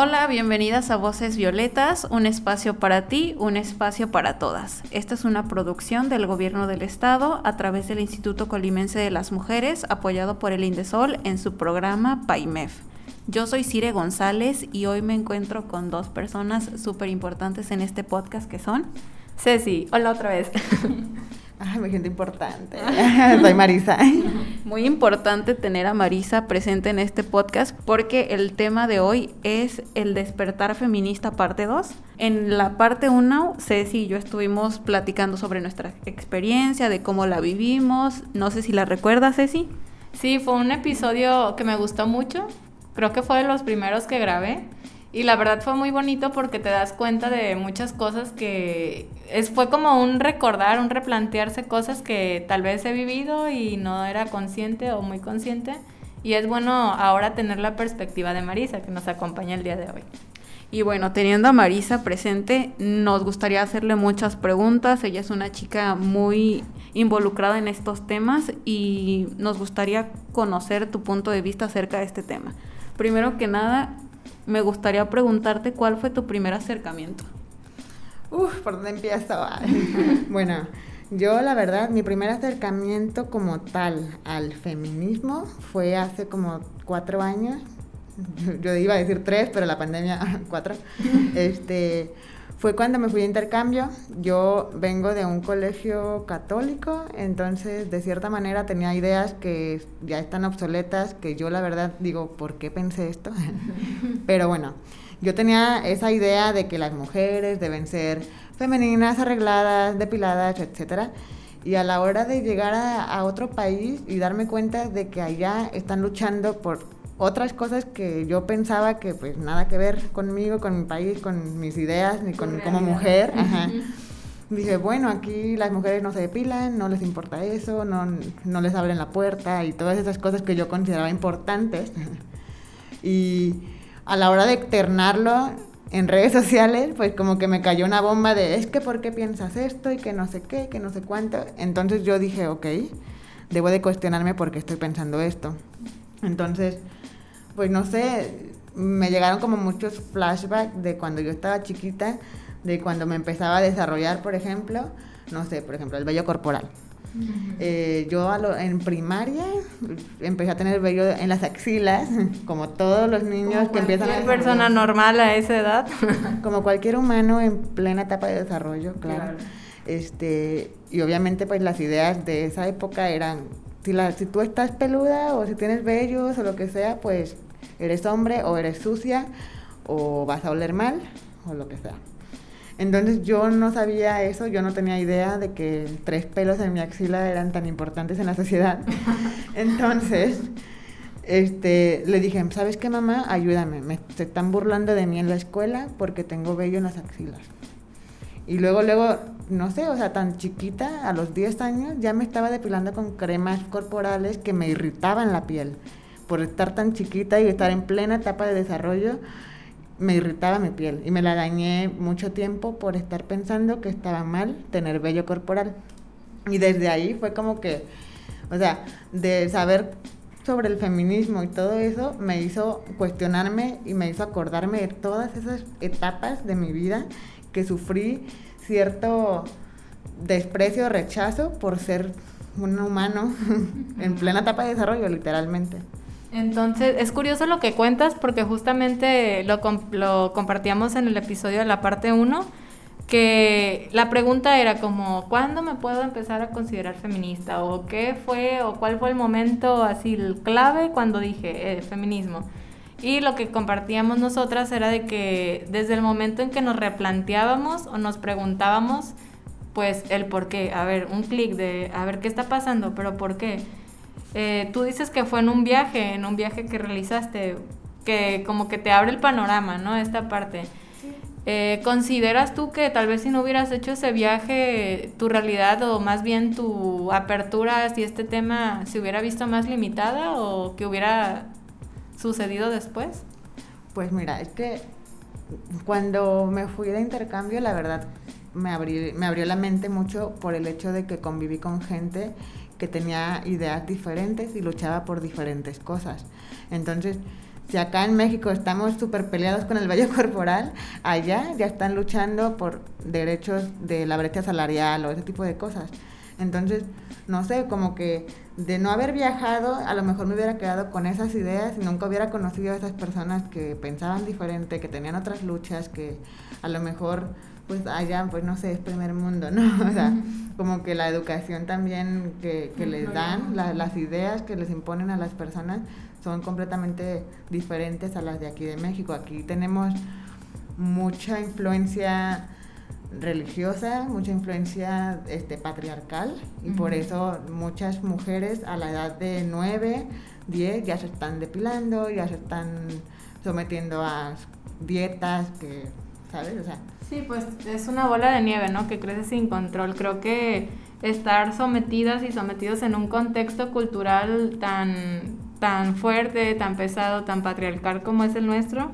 Hola, bienvenidas a Voces Violetas, un espacio para ti, un espacio para todas. Esta es una producción del Gobierno del Estado a través del Instituto Colimense de las Mujeres, apoyado por el Indesol en su programa PAIMEF. Yo soy Cire González y hoy me encuentro con dos personas súper importantes en este podcast que son Ceci. Hola otra vez. Ay, mi gente importante. Soy Marisa. Muy importante tener a Marisa presente en este podcast porque el tema de hoy es el despertar feminista parte 2. En la parte 1, Ceci y yo estuvimos platicando sobre nuestra experiencia, de cómo la vivimos. No sé si la recuerdas, Ceci. Sí, fue un episodio que me gustó mucho. Creo que fue de los primeros que grabé. Y la verdad fue muy bonito porque te das cuenta de muchas cosas que es, fue como un recordar, un replantearse cosas que tal vez he vivido y no era consciente o muy consciente. Y es bueno ahora tener la perspectiva de Marisa que nos acompaña el día de hoy. Y bueno, teniendo a Marisa presente, nos gustaría hacerle muchas preguntas. Ella es una chica muy involucrada en estos temas y nos gustaría conocer tu punto de vista acerca de este tema. Primero que nada, me gustaría preguntarte cuál fue tu primer acercamiento. Uf, ¿por dónde empiezo? bueno, yo la verdad, mi primer acercamiento como tal al feminismo fue hace como cuatro años. Yo iba a decir tres, pero la pandemia, cuatro. Este, fue cuando me fui a intercambio. Yo vengo de un colegio católico, entonces de cierta manera tenía ideas que ya están obsoletas, que yo la verdad digo, ¿por qué pensé esto? Pero bueno, yo tenía esa idea de que las mujeres deben ser femeninas, arregladas, depiladas, etc. Y a la hora de llegar a, a otro país y darme cuenta de que allá están luchando por otras cosas que yo pensaba que pues nada que ver conmigo, con mi país, con mis ideas, ni con como mujer. Dije, bueno, aquí las mujeres no se depilan, no les importa eso, no, no les abren la puerta y todas esas cosas que yo consideraba importantes. y a la hora de externarlo en redes sociales, pues como que me cayó una bomba de, es que ¿por qué piensas esto? Y que no sé qué, que no sé cuánto. Entonces yo dije, ok, debo de cuestionarme por qué estoy pensando esto. Entonces pues no sé, me llegaron como muchos flashbacks de cuando yo estaba chiquita, de cuando me empezaba a desarrollar, por ejemplo, no sé, por ejemplo, el vello corporal. Eh, yo en primaria empecé a tener vello en las axilas, como todos los niños que empiezan a... Cualquier persona normal a esa edad. como cualquier humano en plena etapa de desarrollo, claro. Este, y obviamente pues las ideas de esa época eran, si, la, si tú estás peluda o si tienes vellos o lo que sea, pues eres hombre o eres sucia o vas a oler mal o lo que sea. Entonces yo no sabía eso, yo no tenía idea de que tres pelos en mi axila eran tan importantes en la sociedad. Entonces, este, le dije, ¿sabes qué mamá? Ayúdame, me se están burlando de mí en la escuela porque tengo vello en las axilas. Y luego, luego, no sé, o sea, tan chiquita, a los 10 años, ya me estaba depilando con cremas corporales que me irritaban la piel por estar tan chiquita y estar en plena etapa de desarrollo, me irritaba mi piel y me la dañé mucho tiempo por estar pensando que estaba mal tener vello corporal. Y desde ahí fue como que, o sea, de saber sobre el feminismo y todo eso me hizo cuestionarme y me hizo acordarme de todas esas etapas de mi vida que sufrí cierto desprecio, rechazo por ser un humano en plena etapa de desarrollo, literalmente. Entonces, es curioso lo que cuentas porque justamente lo, compartíamos en el episodio de la parte 1, que la pregunta era como, ¿cuándo me puedo empezar a considerar feminista? ¿O qué fue, o cuál fue el momento así clave cuando dije eh, feminismo? Y lo que compartíamos nosotras era de que desde el momento en que nos replanteábamos o nos preguntábamos, pues el por qué, a ver, un clic de, a ver, ¿qué está pasando? ¿Pero por qué? Eh, tú dices que fue en un viaje, en un viaje que realizaste, que como que te abre el panorama, ¿no? Esta parte. Eh, ¿Consideras tú que tal vez si no hubieras hecho ese viaje, tu realidad o más bien tu apertura hacia este tema se hubiera visto más limitada o que hubiera sucedido después? Pues mira, es que cuando me fui de intercambio, la verdad, me, me abrió la mente mucho por el hecho de que conviví con gente que tenía ideas diferentes y luchaba por diferentes cosas. Entonces, si acá en México estamos súper peleados con el vello corporal, allá ya están luchando por derechos de la brecha salarial o ese tipo de cosas. Entonces, no sé, como que de no haber viajado, a lo mejor me hubiera quedado con esas ideas y nunca hubiera conocido a esas personas que pensaban diferente, que tenían otras luchas, que a lo mejor, pues allá, pues no sé, es primer mundo, ¿no? O sea, como que la educación también que, que les dan, las ideas que les imponen a las personas, son completamente diferentes a las de aquí de México. Aquí tenemos mucha influencia religiosa, mucha influencia este, patriarcal y por eso muchas mujeres a la edad de 9, 10 ya se están depilando, ya se están sometiendo a dietas que, ¿sabes? O sea, sí, pues es una bola de nieve, ¿no? Que crece sin control. Creo que estar sometidas y sometidos en un contexto cultural tan tan fuerte, tan pesado, tan patriarcal como es el nuestro,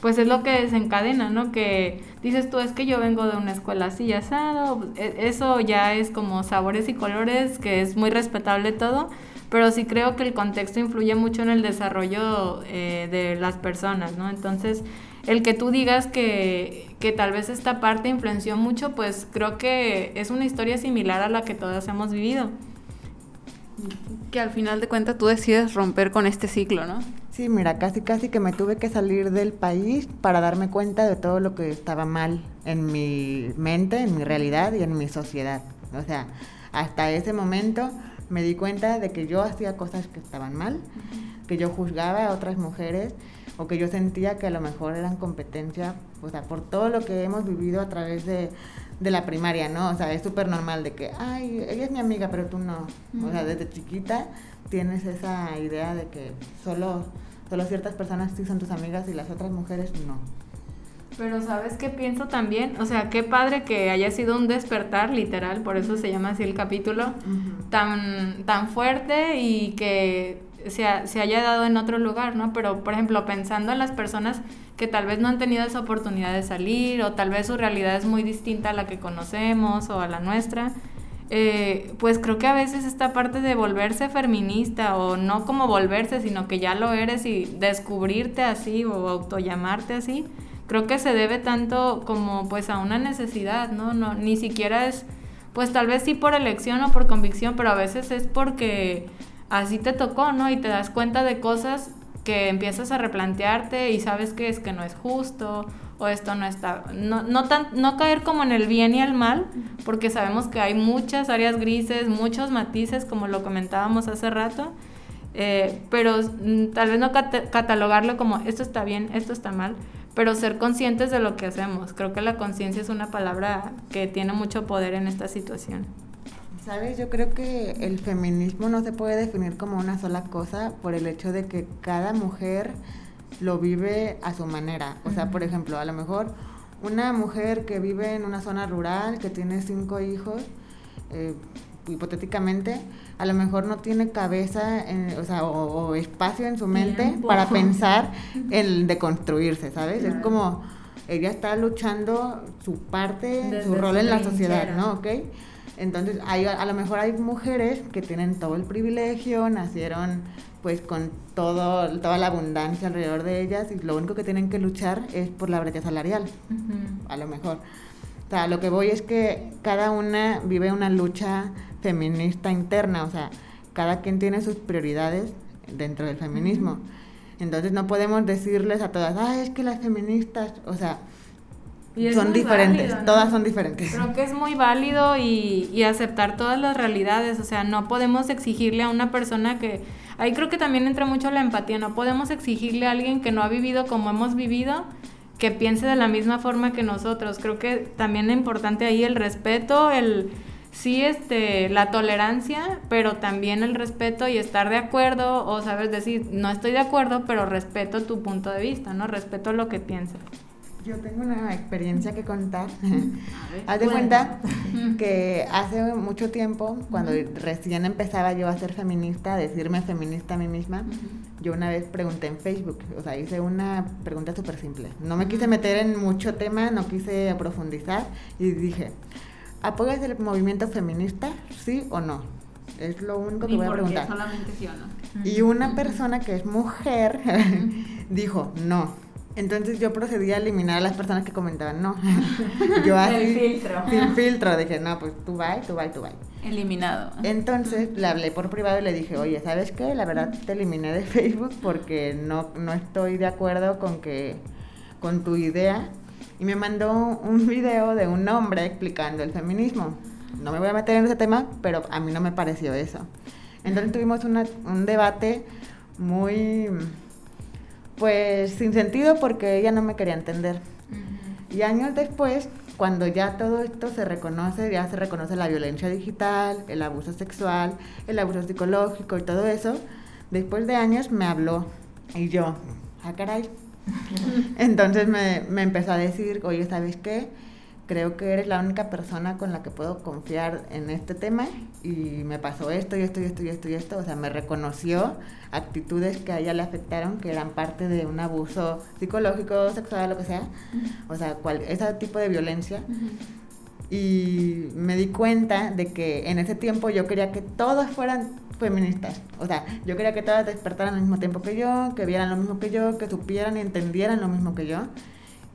pues es lo que desencadena, ¿no? Que dices tú, es que yo vengo de una escuela así asado, e, eso ya es como sabores y colores, que es muy respetable todo, pero sí creo que el contexto influye mucho en el desarrollo eh, de las personas, ¿no? Entonces, el que tú digas que, que tal vez esta parte influenció mucho, pues creo que es una historia similar a la que todas hemos vivido que al final de cuentas tú decides romper con este ciclo, ¿no? Sí, mira, casi casi que me tuve que salir del país para darme cuenta de todo lo que estaba mal en mi mente, en mi realidad y en mi sociedad. O sea, hasta ese momento me di cuenta de que yo hacía cosas que estaban mal, que yo juzgaba a otras mujeres o que yo sentía que a lo mejor eran competencia, o sea, por todo lo que hemos vivido a través de, de la primaria, ¿no? O sea, es súper normal de que, ay, ella es mi amiga, pero tú no. O sea, desde chiquita tienes esa idea de que solo, solo ciertas personas sí son tus amigas y las otras mujeres no. Pero sabes qué pienso también, o sea, qué padre que haya sido un despertar literal, por eso se llama así el capítulo, tan, tan fuerte y que se, se, haya dado en otro lugar, ¿no? Pero, por ejemplo, pensando en las personas que tal vez no han tenido esa oportunidad de salir o tal vez su realidad es muy distinta a la que conocemos o a la nuestra, eh, pues creo que a veces esta parte de volverse feminista o no como volverse, sino que ya lo eres y descubrirte así o autollamarte así, creo que se debe tanto como pues a una necesidad, ¿no? no ni siquiera es, pues tal vez sí por elección o por convicción, pero a veces es porque así te tocó, ¿no? Y te das cuenta de cosas que empiezas a replantearte y sabes que es que no es justo o esto no está, no, no, tan, no caer como en el bien y el mal, porque sabemos que hay muchas áreas grises, muchos matices, como lo comentábamos hace rato, eh, pero mm, tal vez no catalogarlo como esto está bien, esto está mal, pero ser conscientes de lo que hacemos. Creo que la conciencia es una palabra que tiene mucho poder en esta situación. Sabes, yo creo que el feminismo no se puede definir como una sola cosa por el hecho de que cada mujer lo vive a su manera. O sea, por ejemplo, a lo mejor una mujer que vive en una zona rural, que tiene cinco hijos, eh, hipotéticamente, a lo mejor no tiene cabeza o, sea, o, espacio en su mente para pensar en deconstruirse, ¿sabes? Es como ella está luchando su parte, su rol en la sociedad, ¿no? ¿Ok? Entonces, hay, a lo mejor hay mujeres que tienen todo el privilegio, nacieron pues con todo, toda la abundancia alrededor de ellas y lo único que tienen que luchar es por la brecha salarial, a lo mejor. O sea, lo que voy es que cada una vive una lucha feminista interna, o sea, cada quien tiene sus prioridades dentro del feminismo. Entonces no podemos decirles a todas, ah, es que las feministas, o sea, son diferentes, todas son diferentes. Creo que es muy válido y, y, aceptar todas las realidades, o sea, no podemos exigirle a una persona que, ahí creo que también entra mucho la empatía, no podemos exigirle a alguien que no ha vivido como hemos vivido que piense de la misma forma que nosotros. Creo que también es importante ahí el respeto, el sí este la tolerancia, pero también el respeto y estar de acuerdo o sabes decir, no estoy de acuerdo, pero respeto tu punto de vista, ¿no? Respeto lo que piensas. Yo tengo una experiencia que contar. Haz de cuenta que hace mucho tiempo, cuando recién empezaba yo a ser feminista, a decirme feminista a mí misma, yo una vez pregunté en Facebook, o sea, hice una pregunta súper simple. No me quise meter en mucho tema, no quise profundizar y dije, ¿apoyas el movimiento feminista? ¿Sí o no? Es lo único que voy a preguntar. Solamente sí o no. Y una persona que es mujer dijo no. Entonces yo procedí a eliminar a las personas que comentaban no. yo así, El filtro. sin filtro, dije, no, pues tú vas, tú vas, tú vas. Eliminado. Entonces le hablé por privado y le dije, oye, ¿sabes qué? La verdad te eliminé de Facebook porque no, no estoy de acuerdo con que con tu idea. Y me mandó un video de un hombre explicando el feminismo. No me voy a meter en ese tema, pero a mí no me pareció eso. Entonces tuvimos una- un debate muy, pues, sin sentido porque ella no me quería entender. Y años después, cuando ya todo esto se reconoce, ya se reconoce la violencia digital, el abuso sexual, el abuso psicológico y todo eso, después de años me habló y yo, ah, caray. Entonces me, me empezó a decir, oye, ¿sabes qué? Creo que eres la única persona con la que puedo confiar en este tema y me pasó esto y esto y esto y esto y esto. O sea, me reconoció actitudes que a ella le afectaron, que eran parte de un abuso psicológico, sexual, lo que sea. O sea, cual, ese tipo de violencia. Y me di cuenta de que en ese tiempo yo quería que todas fueran feministas. O sea, yo quería que todas despertaran al mismo tiempo que yo, que vieran lo mismo que yo, que supieran y entendieran lo mismo que yo.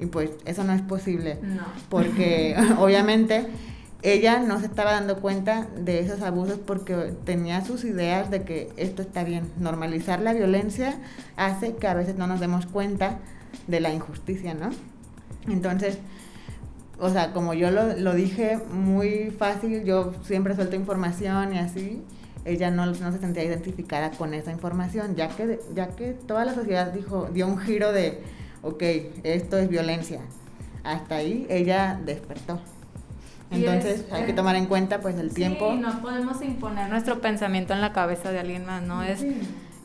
Y pues eso no es posible. No. Porque obviamente ella no se estaba dando cuenta de esos abusos porque tenía sus ideas de que esto está bien. Normalizar la violencia hace que a veces no nos demos cuenta de la injusticia, ¿no? Entonces, o sea, como yo lo, lo dije muy fácil, yo siempre suelto información y así, ella no, no se sentía identificada con esa información, ya que, ya que toda la sociedad dijo, dio un giro de, ok, esto es violencia. Hasta ahí ella despertó. Entonces es, hay que eh, tomar en cuenta pues el tiempo. Sí, no podemos imponer nuestro pensamiento en la cabeza de alguien más, ¿no? Es,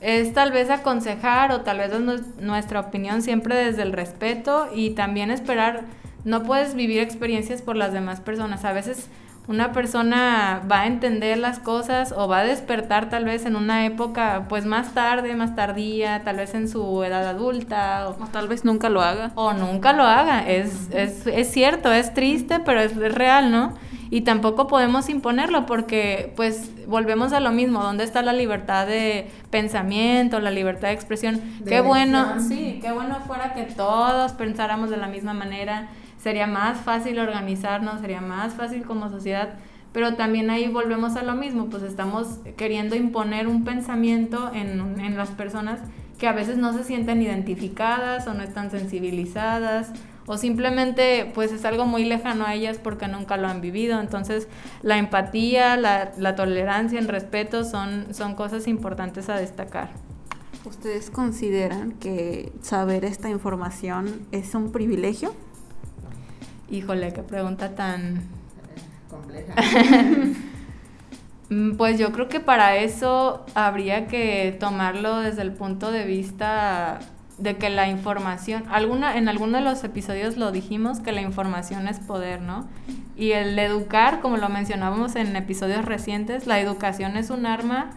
es tal vez aconsejar o tal vez es nu- nuestra opinión siempre desde el respeto y también esperar, no puedes vivir experiencias por las demás personas. A veces una persona va a entender las cosas o va a despertar tal vez en una época pues más tarde, más tardía, tal vez en su edad adulta o, O tal vez nunca lo haga. o nunca lo haga. Es, es, es cierto, es triste, pero es, es real, ¿no? Y tampoco podemos imponerlo porque, pues, volvemos a lo mismo. ¿Dónde está la libertad de pensamiento, la libertad de expresión? De qué bueno, sí, qué bueno fuera que todos pensáramos de la misma manera. Sería más fácil organizarnos, sería más fácil como sociedad. Pero también ahí volvemos a lo mismo, pues estamos queriendo imponer un pensamiento en, en las personas que a veces no se sienten identificadas o no están sensibilizadas o simplemente pues es algo muy lejano a ellas porque nunca lo han vivido. Entonces la empatía, la, la tolerancia, el respeto son, son cosas importantes a destacar. ¿Ustedes consideran que saber esta información es un privilegio? Híjole, qué pregunta tan... Compleja. Mm, Pues yo creo que para eso habría que tomarlo desde el punto de vista de que la información, alguna, en alguno de los episodios lo dijimos, que la información es poder, ¿no? Y el educar, como lo mencionábamos en episodios recientes, la educación es un arma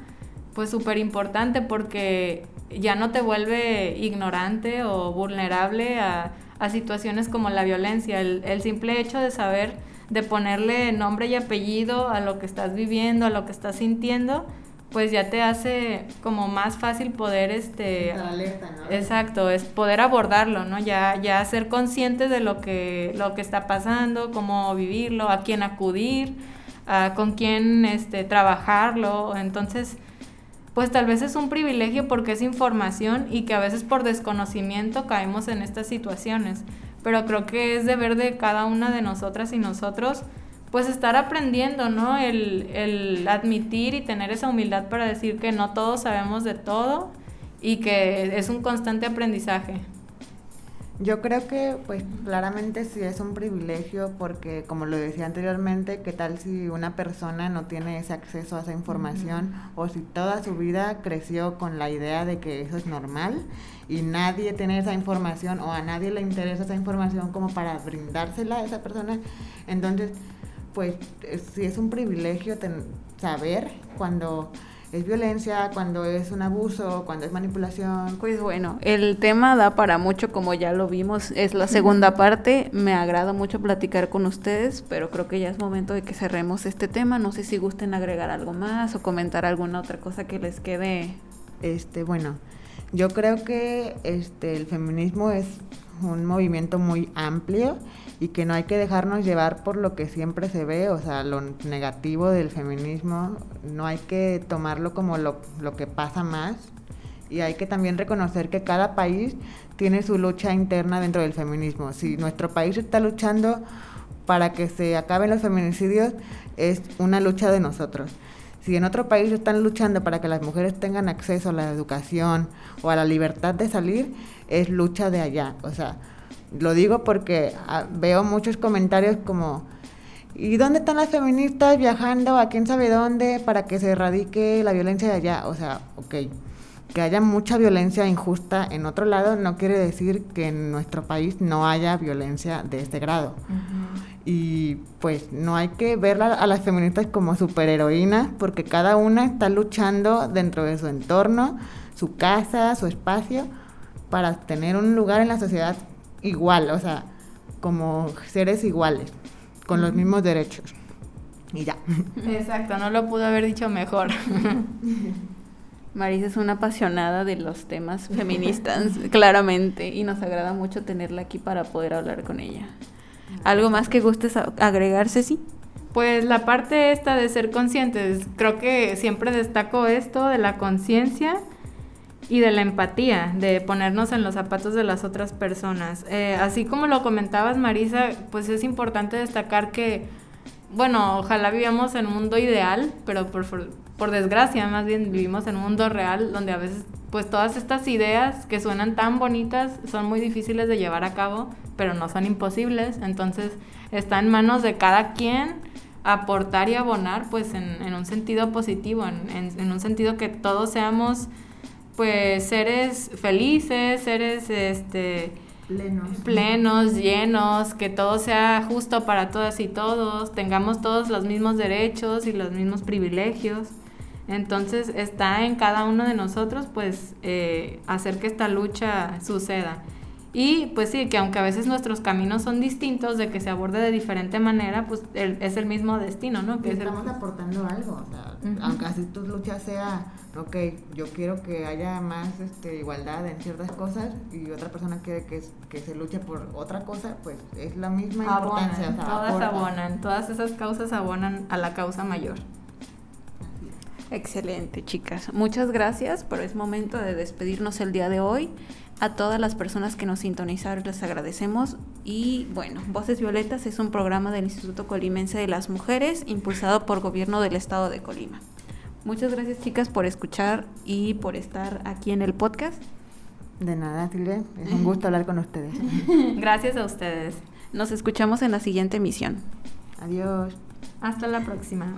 pues súper importante porque ya no te vuelve ignorante o vulnerable a, a situaciones como la violencia. El, el simple hecho de saber, de ponerle nombre y apellido a lo que estás viviendo, a lo que estás sintiendo, pues ya te hace como más fácil poder este alerta, ¿no? Exacto, es poder abordarlo, ¿no? Ya, ya ser consciente de lo que, lo que está pasando, cómo vivirlo, a quién acudir, a con quién este, trabajarlo. Entonces, pues tal vez es un privilegio porque es información y que a veces por desconocimiento caemos en estas situaciones. Pero creo que es deber de cada una de nosotras y nosotros, pues estar aprendiendo, ¿no? El, el admitir y tener esa humildad para decir que no todos sabemos de todo y que es un constante aprendizaje. Yo creo que, pues, claramente sí es un privilegio porque, como lo decía anteriormente, ¿qué tal si una persona no tiene ese acceso a esa información o si toda su vida creció con la idea de que eso es normal y nadie tiene esa información o a nadie le interesa esa información como para brindársela a esa persona? Entonces, pues, sí es un privilegio saber cuando es violencia, cuando es un abuso, cuando es manipulación. Pues bueno, el tema da para mucho, como ya lo vimos, es la segunda parte. Me agrada mucho platicar con ustedes, pero creo que ya es momento de que cerremos este tema. No sé si gusten agregar algo más o comentar alguna otra cosa que les quede. Este, bueno, yo creo que este el feminismo es un movimiento muy amplio y que no hay que dejarnos llevar por lo que siempre se ve, o sea, lo negativo del feminismo, no hay que tomarlo como lo, lo que pasa más y hay que también reconocer que cada país tiene su lucha interna dentro del feminismo. Si nuestro país está luchando para que se acaben los feminicidios, es una lucha de nosotros. Si en otro país están luchando para que las mujeres tengan acceso a la educación o a la libertad de salir, es lucha de allá. O sea, lo digo porque ah, veo muchos comentarios como, ¿y dónde están las feministas viajando a quién sabe dónde para que se erradique la violencia de allá? O sea, ok, que haya mucha violencia injusta en otro lado no quiere decir que en nuestro país no haya violencia de este grado. Y pues no hay que ver a las feministas como superheroínas porque cada una está luchando dentro de su entorno, su casa, su espacio, para tener un lugar en la sociedad igual, o sea, como seres iguales, con los mismos derechos. Y ya. Exacto, no lo pudo haber dicho mejor. Marisa es una apasionada de los temas feministas, claramente, y nos agrada mucho tenerla aquí para poder hablar con ella. ¿Algo más que gustes agregar, Ceci? Pues la parte esta de ser conscientes, creo que siempre destaco esto de la conciencia y de la empatía, de ponernos en los zapatos de las otras personas. Eh, así como lo comentabas, Marisa, pues es importante destacar que, bueno, ojalá vivamos en un mundo ideal, pero por, por desgracia más bien vivimos en un mundo real donde a veces pues todas estas ideas que suenan tan bonitas son muy difíciles de llevar a cabo, pero no son imposibles. Entonces está en manos de cada quien aportar y abonar pues en, en un sentido positivo, en, en un sentido que todos seamos pues seres felices, seres este plenos. llenos, que todo sea justo para todas y todos, tengamos todos los mismos derechos y los mismos privilegios. Entonces está en cada uno de nosotros pues eh, hacer que esta lucha suceda. Y pues sí, que aunque a veces nuestros caminos son distintos, de que se aborde de diferente manera, pues es el mismo destino, ¿no? Que estamos aportando algo, o sea, aunque así tu lucha sea, ok, yo quiero que haya más este, igualdad en ciertas cosas y otra persona quiere que, que se luche por otra cosa, pues es la misma importancia. todas abonan, todas esas causas abonan a la causa mayor. Excelente, chicas. Muchas gracias, pero es momento de despedirnos el día de hoy. A todas las personas que nos sintonizaron les agradecemos. Y bueno, Voces Violetas es un programa del Instituto Colimense de las Mujeres impulsado por Gobierno del Estado de Colima. Muchas gracias chicas por escuchar y por estar aquí en el podcast. De nada, Silvia. Es un gusto hablar con ustedes. gracias a ustedes. Nos escuchamos en la siguiente emisión. Adiós. Hasta la próxima.